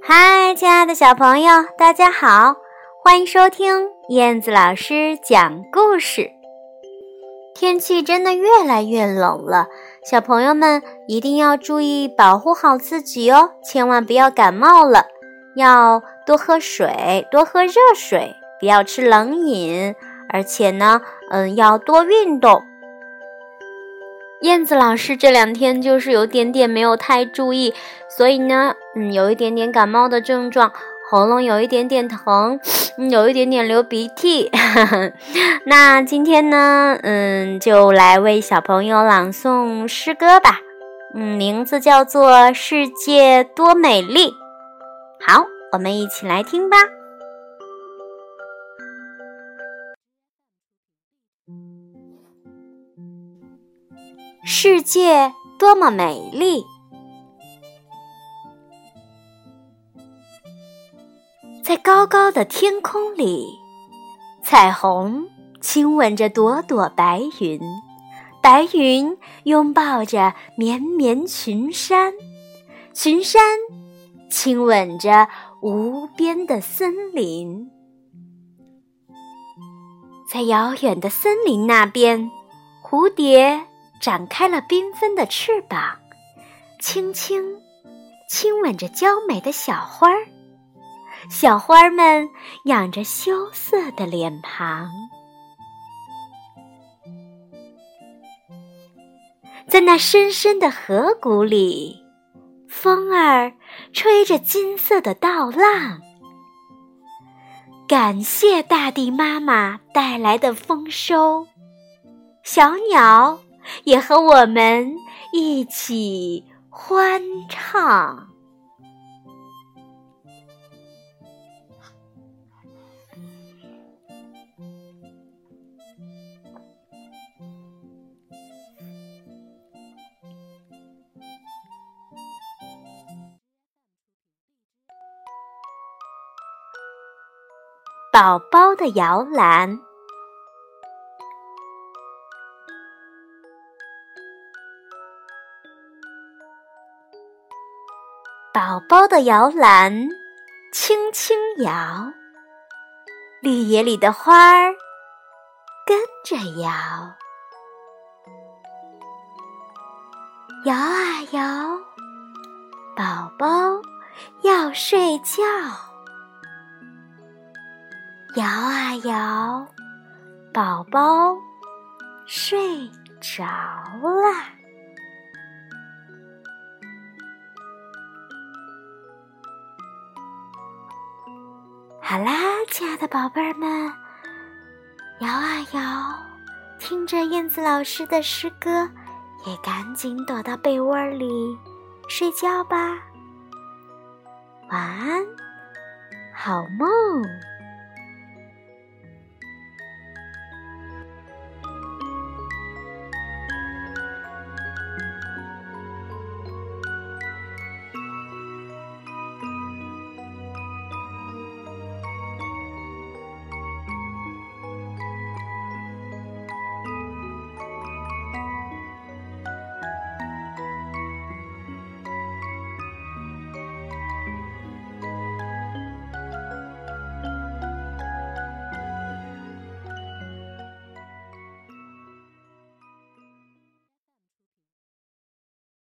嗨亲爱的小朋友大家好欢迎收听燕子老师讲故事。天气真的越来越冷了小朋友们一定要注意保护好自己哦千万不要感冒了要多喝水多喝热水不要吃冷饮。而且呢嗯要多运动燕子老师这两天就是有点点没有太注意，所以呢，嗯，有一点点感冒的症状，喉咙有一点点疼，有一点点流鼻涕。那今天呢，嗯，就来为小朋友朗诵诗歌吧，嗯，名字叫做《世界多美丽》。好，我们一起来听吧。世界多么美丽，在高高的天空里，彩虹亲吻着朵朵白云，白云拥抱着绵绵群山，群山亲吻着无边的森林，在遥远的森林那边，蝴蝶。展开了缤纷的翅膀，轻轻亲吻着娇美的小花儿。小花儿们仰着羞涩的脸庞，在那深深的河谷里，风儿吹着金色的稻浪。感谢大地妈妈带来的丰收，小鸟。也和我们一起欢唱。宝宝的摇篮。宝宝的摇篮轻轻摇，绿野里的花儿跟着摇，摇啊摇，宝宝要睡觉，摇啊摇，宝宝睡着啦。好啦，亲爱的宝贝儿们，摇啊摇，听着燕子老师的诗歌，也赶紧躲到被窝里睡觉吧。晚安，好梦。